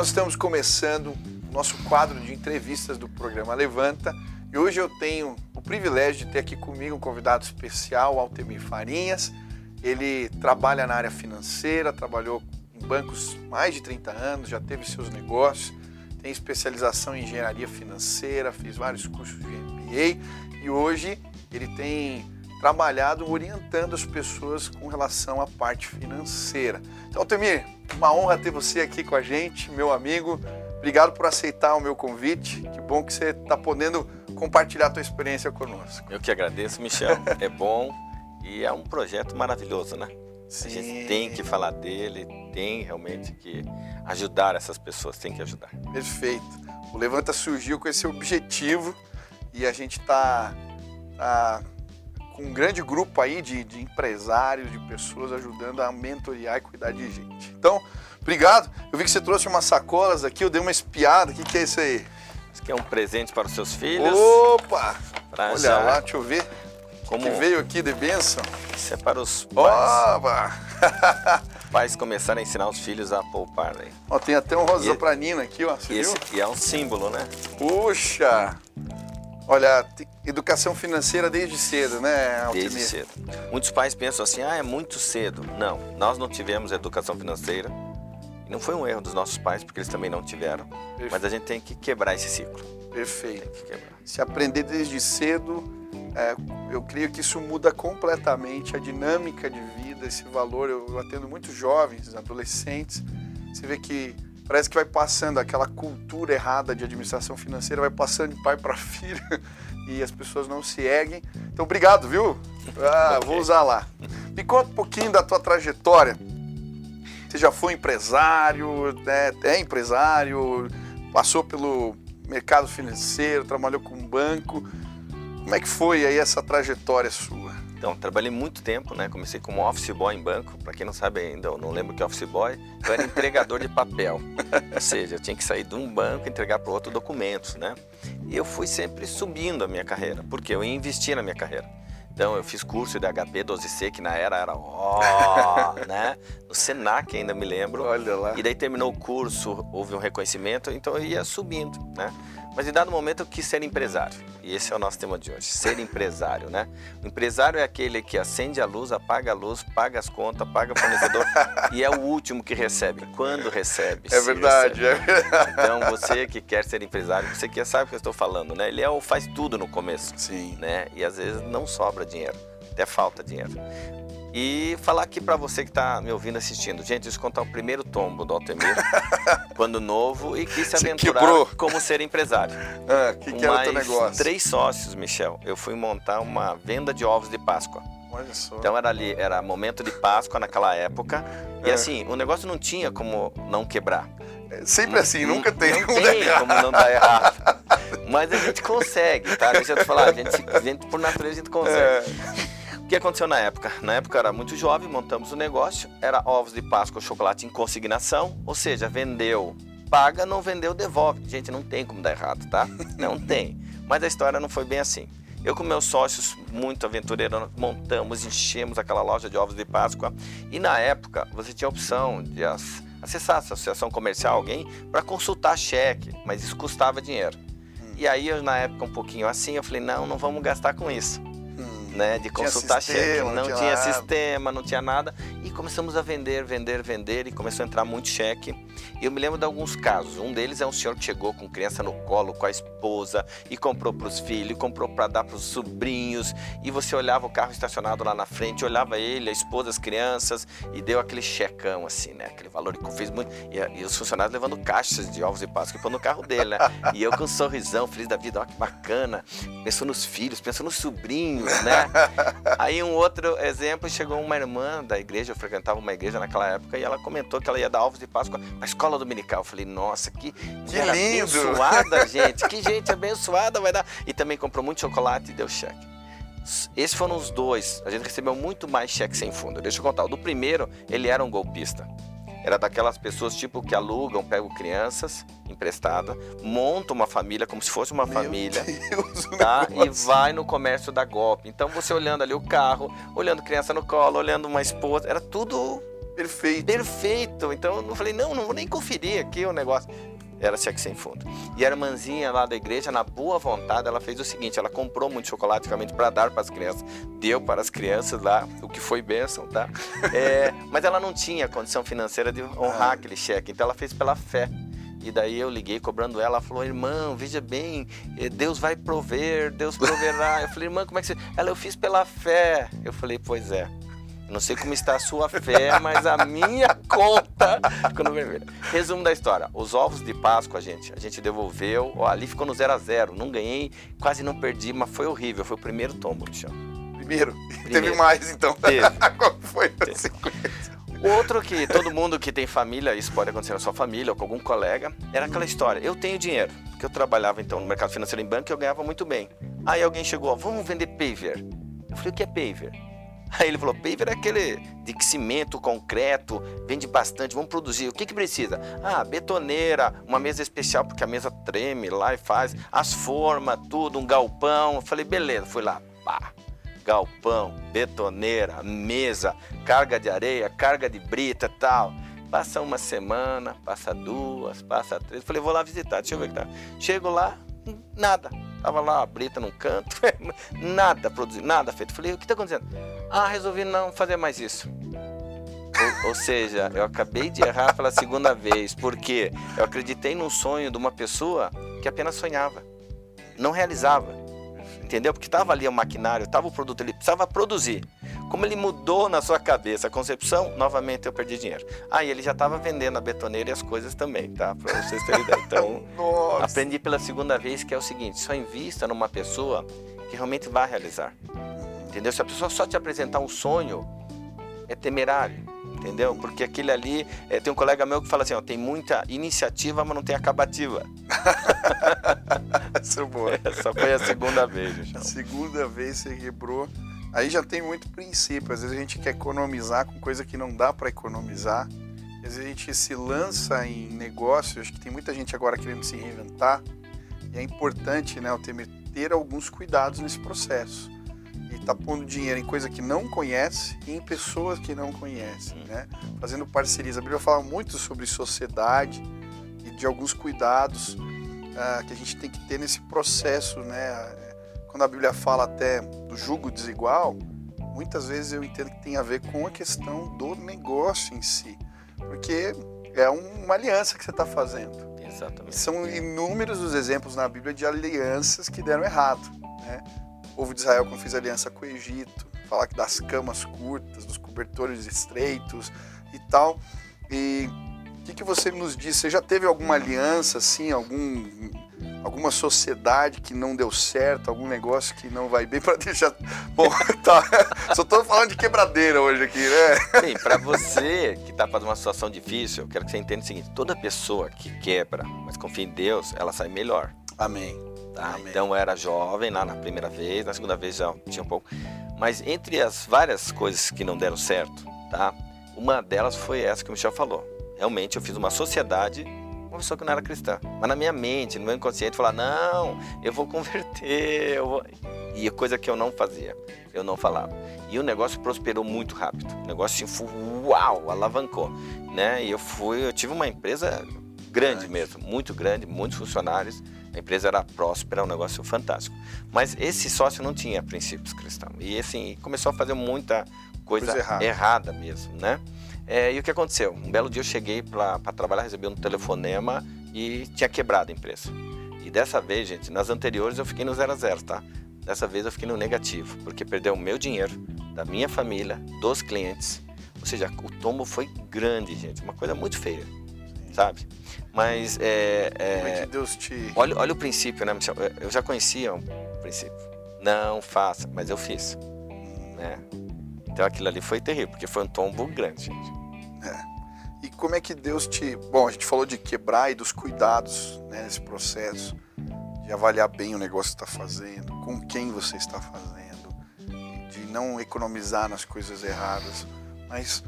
Nós estamos começando o nosso quadro de entrevistas do programa Levanta e hoje eu tenho o privilégio de ter aqui comigo um convidado especial, Altemir Farinhas. Ele trabalha na área financeira, trabalhou em bancos mais de 30 anos, já teve seus negócios, tem especialização em engenharia financeira, fez vários cursos de MBA e hoje ele tem trabalhado orientando as pessoas com relação à parte financeira. Então, Altemir, uma honra ter você aqui com a gente, meu amigo. Obrigado por aceitar o meu convite. Que bom que você está podendo compartilhar a tua experiência conosco. Eu que agradeço, Michel. é bom e é um projeto maravilhoso, né? Sim. A gente tem que falar dele, tem realmente que ajudar essas pessoas, tem que ajudar. Perfeito. O Levanta surgiu com esse objetivo e a gente está tá com um grande grupo aí de, de empresários, de pessoas ajudando a mentorear e cuidar de gente. Então, obrigado. Eu vi que você trouxe umas sacolas aqui, eu dei uma espiada. O que, que é isso aí? Isso aqui é um presente para os seus filhos. Opa! Olha já... lá, deixa eu ver. Como que veio aqui de bênção? Isso é para os pais. Opa! pais começarem a ensinar os filhos a poupar. Aí. Ó, tem até um rosa e, nina aqui, ó. Você esse, viu? E é um símbolo, né? Puxa! Olha, educação financeira desde cedo, né, Altimir? Desde cedo. Muitos pais pensam assim, ah, é muito cedo. Não, nós não tivemos educação financeira. E não foi um erro dos nossos pais, porque eles também não tiveram. Perfeito. Mas a gente tem que quebrar esse ciclo. Perfeito. Se aprender desde cedo, é, eu creio que isso muda completamente a dinâmica de vida, esse valor. Eu atendo muitos jovens, adolescentes. Você vê que parece que vai passando aquela cultura errada de administração financeira, vai passando de pai para filho e as pessoas não se erguem. Então, obrigado, viu? Ah, okay. Vou usar lá. Me conta um pouquinho da tua trajetória. Você já foi empresário, né? é empresário, passou pelo mercado financeiro, trabalhou com um banco. Como é que foi aí essa trajetória sua? Então, trabalhei muito tempo, né? Comecei como office boy em banco. Para quem não sabe ainda, eu não lembro que é office boy. Eu era entregador de papel. Ou seja, eu tinha que sair de um banco e entregar para outro documentos, né? E eu fui sempre subindo a minha carreira, porque eu ia investir na minha carreira. Então, eu fiz curso de HP 12C, que na era era ó, né? No Senac ainda me lembro. Olha lá. E daí terminou o curso, houve um reconhecimento, então eu ia subindo, né? Mas em dado momento eu quis ser empresário. E esse é o nosso tema de hoje, ser empresário, né? O empresário é aquele que acende a luz, apaga a luz, paga as contas, paga o fornecedor e é o último que recebe. Quando recebe? É verdade, recebe. é verdade. Então você que quer ser empresário, você que sabe o que eu estou falando, né? Ele é o faz tudo no começo. Sim. Né? E às vezes não sobra dinheiro, até falta dinheiro. E falar aqui para você que está me ouvindo assistindo. Gente, eu contar o primeiro tombo do Altemir, quando novo, e quis se aventurar como ser empresário. Ah, que, que era o teu negócio? três sócios, Michel. Eu fui montar uma venda de ovos de Páscoa. Olha só. Então era ali, era momento de Páscoa naquela época. E é. assim, o negócio não tinha como não quebrar. É sempre não, assim, nunca tem. Não tem como não dar errado. Mas a gente consegue, tá? Deixa eu te falar, a gente, a gente por natureza a gente consegue. É que aconteceu na época? Na época eu era muito jovem, montamos o um negócio, era ovos de Páscoa, chocolate em consignação, ou seja, vendeu, paga, não vendeu, devolve. Gente, não tem como dar errado, tá? Não tem. Mas a história não foi bem assim. Eu com meus sócios, muito aventureiros, montamos, enchemos aquela loja de ovos de Páscoa. E na época, você tinha a opção de acessar a associação comercial, alguém, para consultar cheque, mas isso custava dinheiro. Hum. E aí, eu, na época, um pouquinho assim, eu falei, não, não vamos gastar com isso né, de consultar cheque. Não, não tinha, sistema, não tinha nada. E começamos a vender, vender, vender e começou a entrar muito cheque. E eu me lembro de alguns casos. Um deles é um senhor que chegou com criança no colo, com a esposa e comprou para os filhos, comprou para dar para os sobrinhos. E você olhava o carro estacionado lá na frente, olhava ele, a esposa, as crianças e deu aquele checão assim, né? Aquele valor que fez muito. E, e os funcionários levando caixas de ovos e Páscoa e no carro dele, né? E eu com um sorrisão, feliz da vida, olha que bacana. Pensou nos filhos, pensou nos sobrinhos, né? Aí um outro exemplo, chegou uma irmã da igreja, eu frequentava uma igreja naquela época, e ela comentou que ela ia dar ovos de Páscoa na escola dominical. Eu falei, nossa, que, que lindo! abençoada, gente, que gente abençoada vai dar. E também comprou muito chocolate e deu cheque. Esses foram os dois. A gente recebeu muito mais cheque sem fundo. Deixa eu contar. O do primeiro, ele era um golpista. Era daquelas pessoas tipo que alugam, pegam crianças emprestadas, montam uma família como se fosse uma Meu família, Deus, tá? E vai no comércio da golpe. Então você olhando ali o carro, olhando criança no colo, olhando uma esposa, era tudo Perfeito. Perfeito. Então eu falei, não, não vou nem conferir aqui o negócio. Era cheque sem fundo. E a irmãzinha lá da igreja, na boa vontade, ela fez o seguinte: ela comprou muito chocolate realmente para dar para as crianças, deu para as crianças lá, o que foi bênção, tá? É, mas ela não tinha condição financeira de honrar aquele cheque, então ela fez pela fé. E daí eu liguei cobrando ela, ela falou, irmão, veja bem, eh, Deus vai prover, Deus proverá. Eu falei, irmã, como é que você. Ela, eu fiz pela fé. Eu falei, pois é. Não sei como está a sua fé, mas a minha conta ficou no vermelho. Resumo da história: os ovos de Páscoa, gente, a gente devolveu. Ó, ali ficou no 0 a 0 Não ganhei, quase não perdi, mas foi horrível. Foi o primeiro tombo, Michel. Primeiro? Primeiro. Teve mais, então. Teve. Qual foi a sequência? Outro que todo mundo que tem família, isso pode acontecer na sua família ou com algum colega, era aquela história: eu tenho dinheiro, porque eu trabalhava então no mercado financeiro em banco e eu ganhava muito bem. Aí alguém chegou, ó, vamos vender paver. Eu falei, o que é paver? Aí ele falou: paver é aquele de cimento, concreto, vende bastante, vamos produzir. O que, que precisa? Ah, betoneira, uma mesa especial, porque a mesa treme lá e faz, as formas, tudo, um galpão. Eu falei: beleza, fui lá, pá. Galpão, betoneira, mesa, carga de areia, carga de brita tal. Passa uma semana, passa duas, passa três. Falei, vou lá visitar, deixa eu ver o que tá. Chego lá, nada Tava lá a brita num canto, nada produzido, nada feito. Falei, o que está acontecendo? Ah, resolvi não fazer mais isso. Ou, ou, seja, eu acabei de errar pela segunda vez, porque eu acreditei num sonho de uma pessoa que apenas sonhava, não realizava. Entendeu? Porque estava ali o maquinário, estava o produto, ele precisava produzir. Como ele mudou na sua cabeça a concepção, novamente eu perdi dinheiro. Aí ah, ele já estava vendendo a betoneira e as coisas também, tá? Para vocês terem ideia. Então, aprendi pela segunda vez que é o seguinte: só invista numa pessoa que realmente vai realizar. Entendeu? Se a pessoa só te apresentar um sonho, é temerário. Entendeu? Porque aquele ali, é, tem um colega meu que fala assim: ó, tem muita iniciativa, mas não tem acabativa. Essa é boa. Essa foi a segunda vez. A segunda vez você quebrou Aí já tem muito princípio. Às vezes a gente quer economizar com coisa que não dá para economizar. Às vezes a gente se lança em negócios. Acho que tem muita gente agora querendo se reinventar. E é importante, né, o ter, ter alguns cuidados nesse processo. E tá pondo dinheiro em coisa que não conhece e em pessoas que não conhecem, né? Fazendo parcerias. A Bíblia fala muito sobre sociedade e de alguns cuidados uh, que a gente tem que ter nesse processo, né? Quando a Bíblia fala até do jugo desigual, muitas vezes eu entendo que tem a ver com a questão do negócio em si, porque é uma aliança que você está fazendo. Exatamente. são inúmeros os exemplos na Bíblia de alianças que deram errado. Né? O povo de Israel, quando fez aliança com o Egito, falar das camas curtas, dos cobertores estreitos e tal. E o que, que você nos diz? Você já teve alguma aliança, assim, algum alguma sociedade que não deu certo, algum negócio que não vai bem para deixar. Bom, tá. Só tô falando de quebradeira hoje aqui, né? Sim, para você que tá passando uma situação difícil, eu quero que você entenda o seguinte: toda pessoa que quebra, mas confia em Deus, ela sai melhor. Amém. Tá? Amém. Então eu era jovem lá na primeira vez, na segunda vez já tinha um pouco. Mas entre as várias coisas que não deram certo, tá? Uma delas foi essa que o Michel falou. Realmente eu fiz uma sociedade uma pessoa que não era cristã. Mas na minha mente, no meu inconsciente, falar: não, eu vou converter. Eu vou... E coisa que eu não fazia, eu não falava. E o negócio prosperou muito rápido. O negócio assim, uau, alavancou. Né? E eu fui, eu tive uma empresa grande mesmo, muito grande, muitos funcionários. A empresa era próspera, um negócio fantástico. Mas esse sócio não tinha princípios cristãos. E assim, começou a fazer muita coisa, coisa errada. errada mesmo, né? É, e o que aconteceu? Um belo dia eu cheguei para trabalhar, recebi um telefonema e tinha quebrado a empresa. E dessa vez, gente, nas anteriores eu fiquei no zero a zero, tá? Dessa vez eu fiquei no negativo, porque perdeu o meu dinheiro, da minha família, dos clientes. Ou seja, o tombo foi grande, gente. Uma coisa muito feia, sabe? Mas é, é, é Deus te. Olha, olha o princípio, né, Michel? Eu já conhecia o princípio. Não faça, mas eu fiz. Né? Então aquilo ali foi terrível, porque foi um tombo grande, gente. É. E como é que Deus te. Bom, a gente falou de quebrar e dos cuidados né, nesse processo, de avaliar bem o negócio que está fazendo, com quem você está fazendo, de não economizar nas coisas erradas. Mas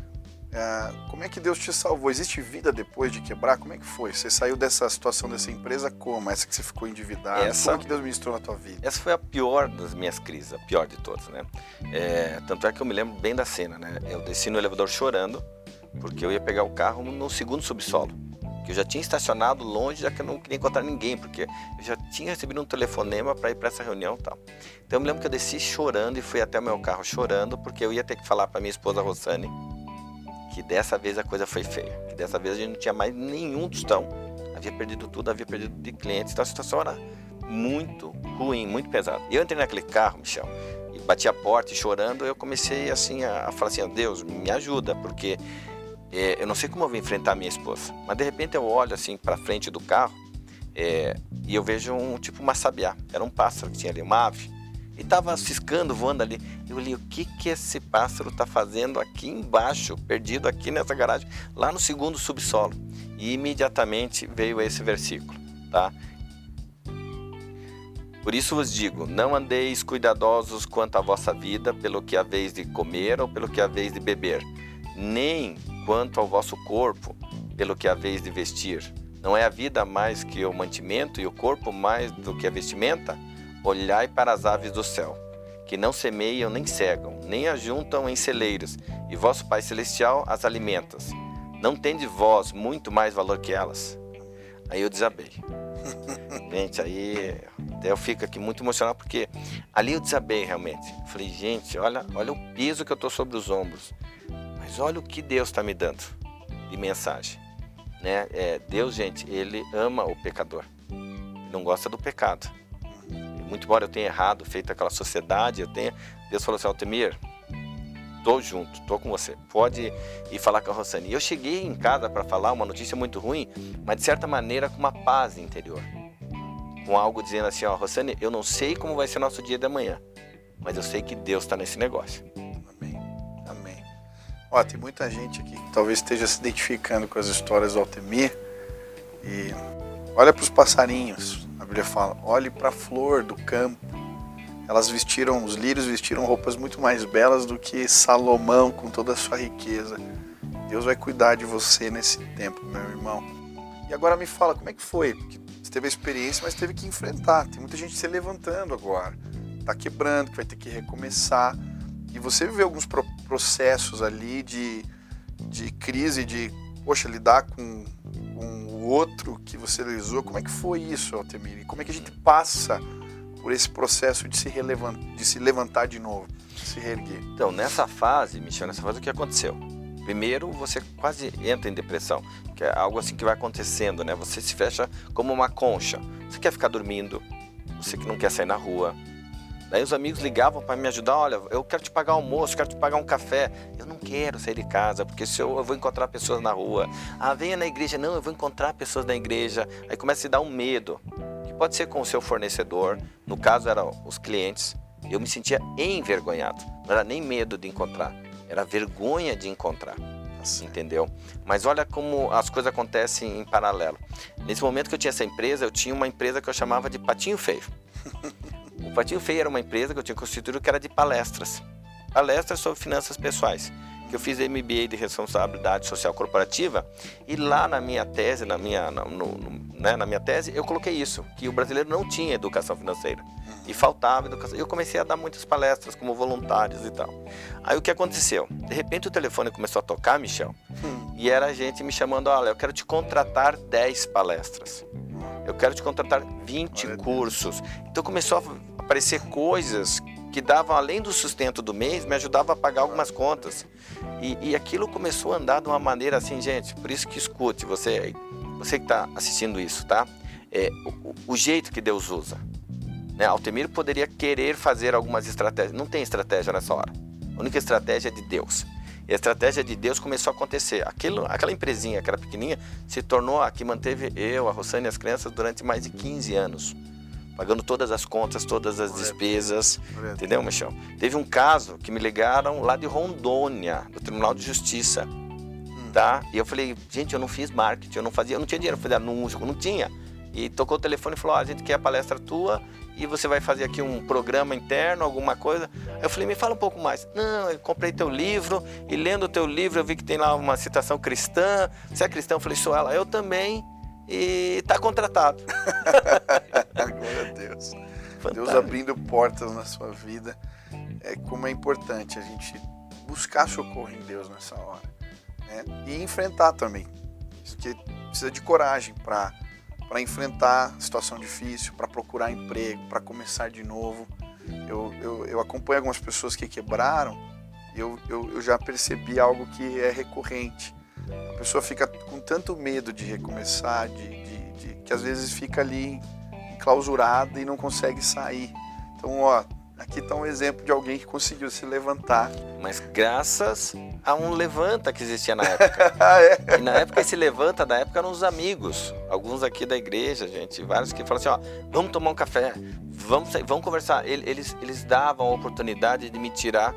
é, como é que Deus te salvou? Existe vida depois de quebrar? Como é que foi? Você saiu dessa situação dessa empresa como? Essa que você ficou endividado? Essa, como é que Deus ministrou na tua vida? Essa foi a pior das minhas crises, a pior de todas, né? É, tanto é que eu me lembro bem da cena, né? Eu desci no elevador chorando, porque eu ia pegar o carro no segundo subsolo. Que eu já tinha estacionado longe, já que eu não queria encontrar ninguém, porque eu já tinha recebido um telefonema para ir para essa reunião e tal. Então eu me lembro que eu desci chorando e fui até o meu carro chorando, porque eu ia ter que falar para minha esposa Rossane que dessa vez a coisa foi feia, que dessa vez a gente não tinha mais nenhum tostão, havia perdido tudo, havia perdido de clientes, então a situação era muito ruim, muito pesada. Eu entrei naquele carro, Michel, bati a porta e chorando, eu comecei assim a, falar assim, Deus, me ajuda, porque é, eu não sei como eu vou enfrentar minha esposa. Mas de repente eu olho assim para frente do carro é, e eu vejo um tipo uma sabiá, era um pássaro que tinha ali, uma ave. E estava ciscando, voando ali. Eu olhei, o que que esse pássaro está fazendo aqui embaixo, perdido aqui nessa garagem, lá no segundo subsolo? E imediatamente veio esse versículo, tá? Por isso vos digo: não andeis cuidadosos quanto à vossa vida, pelo que haveis de comer ou pelo que haveis de beber, nem quanto ao vosso corpo, pelo que haveis de vestir. Não é a vida mais que o mantimento e o corpo mais do que a vestimenta? Olhai para as aves do céu, que não semeiam nem cegam, nem ajuntam em celeiros, e vosso Pai Celestial as alimenta. Não tende vós muito mais valor que elas? Aí eu desabei. gente, aí eu fico aqui muito emocionado porque ali eu desabei realmente. Falei, gente, olha, olha o peso que eu estou sobre os ombros. Mas olha o que Deus está me dando de mensagem. Né? É, Deus, gente, ele ama o pecador. não gosta do pecado. Muito embora eu tenha errado, feito aquela sociedade, eu tenha. Deus falou assim: Altemir, tô junto, tô com você. Pode ir falar com a Rosane. E eu cheguei em casa para falar uma notícia muito ruim, mas de certa maneira com uma paz interior. Com algo dizendo assim: Ó, Rosane, eu não sei como vai ser nosso dia de amanhã, mas eu sei que Deus está nesse negócio. Ó, tem muita gente aqui que talvez esteja se identificando com as histórias do Altemir. E olha para os passarinhos. A Bíblia fala: olhe para a flor do campo. Elas vestiram, os lírios vestiram roupas muito mais belas do que Salomão com toda a sua riqueza. Deus vai cuidar de você nesse tempo, meu irmão. E agora me fala, como é que foi? Porque você teve a experiência, mas teve que enfrentar. Tem muita gente se levantando agora. Tá quebrando, que vai ter que recomeçar. E você viveu alguns processos ali de, de crise, de, poxa, lidar com, com o outro que você realizou. Como é que foi isso, Altemir? Como é que a gente passa por esse processo de se, de se levantar de novo, de se reerguer? Então, nessa fase, Michel, nessa fase o que aconteceu? Primeiro, você quase entra em depressão, que é algo assim que vai acontecendo, né? Você se fecha como uma concha. Você quer ficar dormindo, você que não quer sair na rua, Daí os amigos ligavam para me ajudar, olha, eu quero te pagar almoço, quero te pagar um café. Eu não quero sair de casa, porque se eu, eu vou encontrar pessoas na rua. Ah, venha na igreja. Não, eu vou encontrar pessoas na igreja. Aí começa a se dar um medo, que pode ser com o seu fornecedor, no caso eram os clientes. Eu me sentia envergonhado. Não era nem medo de encontrar, era vergonha de encontrar. Assim, entendeu? Mas olha como as coisas acontecem em paralelo. Nesse momento que eu tinha essa empresa, eu tinha uma empresa que eu chamava de Patinho Feio. O Patinho Feio era uma empresa que eu tinha constituído que era de palestras. Palestras sobre finanças pessoais. Que eu fiz MBA de responsabilidade social corporativa e lá na minha tese, na minha, no, no, né, na minha tese, eu coloquei isso, que o brasileiro não tinha educação financeira e faltava educação. Eu comecei a dar muitas palestras como voluntários e tal. Aí o que aconteceu? De repente o telefone começou a tocar, Michel, hum. e era a gente me chamando, olha, eu quero te contratar 10 palestras. Eu quero te contratar 20 cursos. Então começou a aparecer coisas que davam além do sustento do mês, me ajudava a pagar algumas contas. E, e aquilo começou a andar de uma maneira assim, gente. Por isso que escute, você, você que está assistindo isso, tá? É, o, o, jeito que Deus usa. Né? Altemiro poderia querer fazer algumas estratégias. Não tem estratégia nessa hora. A única estratégia é de Deus. E a estratégia de Deus começou a acontecer. Aquilo, aquela empresinha que era pequenininha se tornou a que manteve eu, a Rossane e as crianças durante mais de 15 anos. Pagando todas as contas, todas as despesas. Entendeu, Michel? Teve um caso que me ligaram lá de Rondônia, do Tribunal de Justiça. Hum. Tá? E eu falei, gente, eu não fiz marketing, eu não fazia, eu não tinha dinheiro para fazer anúncio, não tinha. E tocou o telefone e falou: ah, a gente quer a palestra tua e você vai fazer aqui um programa interno, alguma coisa. Eu falei, me fala um pouco mais. Não, eu comprei teu livro e lendo o teu livro eu vi que tem lá uma citação cristã. Você é cristão? Eu falei, sou ela. Eu também. E está contratado. Glória a Deus. Fantástico. Deus abrindo portas na sua vida. É como é importante a gente buscar socorro em Deus nessa hora. né? e enfrentar também. Porque precisa de coragem para para enfrentar situação difícil, para procurar emprego, para começar de novo. Eu, eu, eu, acompanho algumas pessoas que quebraram e eu, eu, eu já percebi algo que é recorrente. Pessoa fica com tanto medo de recomeçar, de, de, de que às vezes fica ali enclausurada e não consegue sair. Então, ó, Aqui está um exemplo de alguém que conseguiu se levantar. Mas graças a um levanta que existia na época. Ah, é. E na época esse levanta, na época eram os amigos. Alguns aqui da igreja, gente, vários que falaram assim, ó, vamos tomar um café, vamos, vamos conversar. Eles, eles davam a oportunidade de me tirar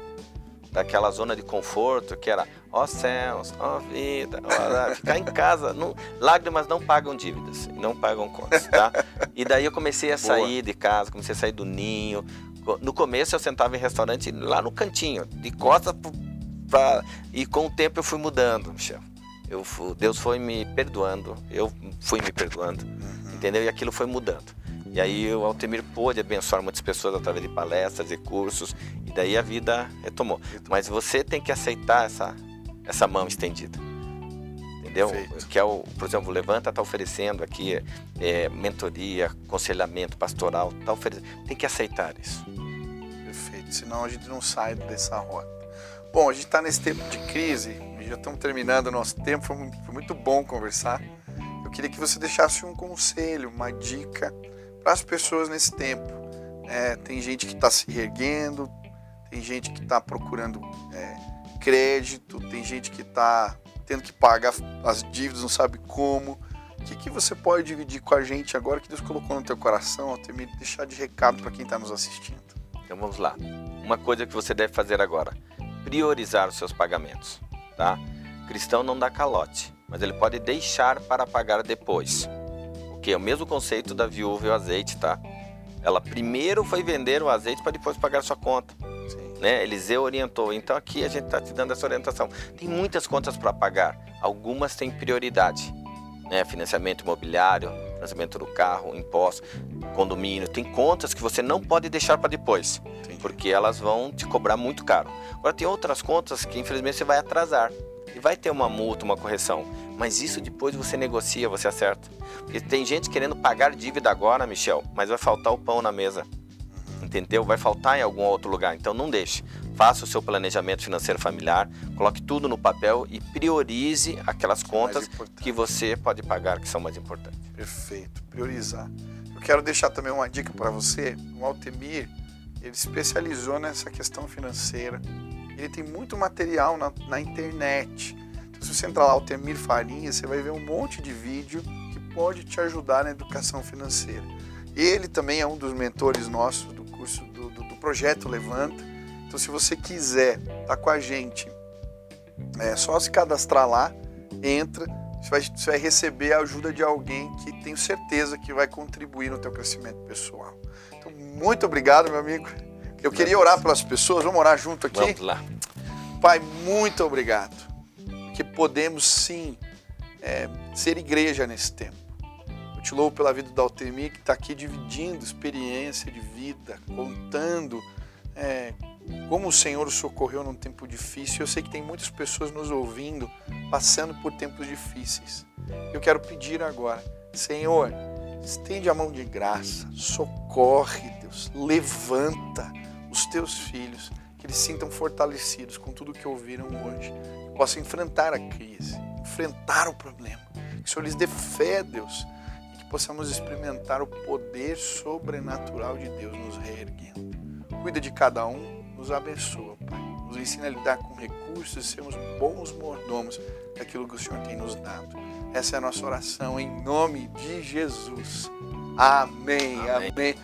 daquela zona de conforto que era ó céus, ó vida, ó, ficar em casa, não, lágrimas não pagam dívidas, não pagam contas, tá? E daí eu comecei a sair Boa. de casa, comecei a sair do ninho, no começo eu sentava em restaurante lá no cantinho, de costas para e com o tempo eu fui mudando, Michel. Eu fui, Deus foi me perdoando, eu fui me perdoando, uhum. entendeu? E aquilo foi mudando. E aí o Altemir pôde abençoar muitas pessoas através de palestras e cursos, e daí a vida retomou. Mas você tem que aceitar essa, essa mão estendida entendeu? Perfeito. Que é o, por exemplo, o Levanta está oferecendo aqui é, mentoria, aconselhamento pastoral, tá oferecendo. Tem que aceitar isso. Perfeito, senão a gente não sai dessa rota. Bom, a gente está nesse tempo de crise, já estamos terminando o nosso tempo, foi muito, foi muito bom conversar. Eu queria que você deixasse um conselho, uma dica para as pessoas nesse tempo. É, tem gente que está se reerguendo, tem gente que está procurando é, crédito, tem gente que está tendo que pagar as dívidas, não sabe como. O que, que você pode dividir com a gente agora que Deus colocou no teu coração, Altemir, deixar de recado para quem está nos assistindo? Então vamos lá. Uma coisa que você deve fazer agora: priorizar os seus pagamentos, tá? cristão não dá calote, mas ele pode deixar para pagar depois. Que é o mesmo conceito da viúva e o azeite, tá? Ela primeiro foi vender o azeite para depois pagar sua conta. Né? Eliseu orientou. Então aqui a gente está te dando essa orientação. Tem muitas contas para pagar. Algumas têm prioridade. Né? Financiamento imobiliário, financiamento do carro, imposto, condomínio. Tem contas que você não pode deixar para depois. Entendi. Porque elas vão te cobrar muito caro. Agora tem outras contas que infelizmente você vai atrasar. E vai ter uma multa, uma correção. Mas isso depois você negocia, você acerta. Porque tem gente querendo pagar dívida agora, Michel, mas vai faltar o pão na mesa entendeu? Vai faltar em algum outro lugar, então não deixe. Faça o seu planejamento financeiro familiar, coloque tudo no papel e priorize aquelas contas que você pode pagar que são mais importantes. Perfeito, priorizar. Eu quero deixar também uma dica para você. O Altemir, ele especializou nessa questão financeira. Ele tem muito material na, na internet. Então, se você entrar lá, Altemir Farinha, você vai ver um monte de vídeo que pode te ajudar na educação financeira. Ele também é um dos mentores nossos do curso do, do, do projeto Levanta. Então, se você quiser estar tá com a gente, é só se cadastrar lá, entra, você vai, você vai receber a ajuda de alguém que tenho certeza que vai contribuir no teu crescimento pessoal. Então, muito obrigado, meu amigo. Eu queria orar pelas pessoas, vamos orar junto aqui? Vamos lá. Pai, muito obrigado, que podemos sim é, ser igreja nesse tempo te louvo pela vida do Altemir, que está aqui dividindo experiência de vida, contando é, como o Senhor o socorreu num tempo difícil. Eu sei que tem muitas pessoas nos ouvindo, passando por tempos difíceis. Eu quero pedir agora, Senhor, estende a mão de graça, socorre, Deus, levanta os teus filhos, que eles sintam fortalecidos com tudo que ouviram hoje, que possam enfrentar a crise, enfrentar o problema. Que o Senhor lhes dê fé, Deus, possamos experimentar o poder sobrenatural de Deus nos reerguendo. Cuida de cada um, nos abençoa, Pai. Nos ensina a lidar com recursos e sermos bons mordomos daquilo que o Senhor tem nos dado. Essa é a nossa oração em nome de Jesus. Amém. Amém. amém.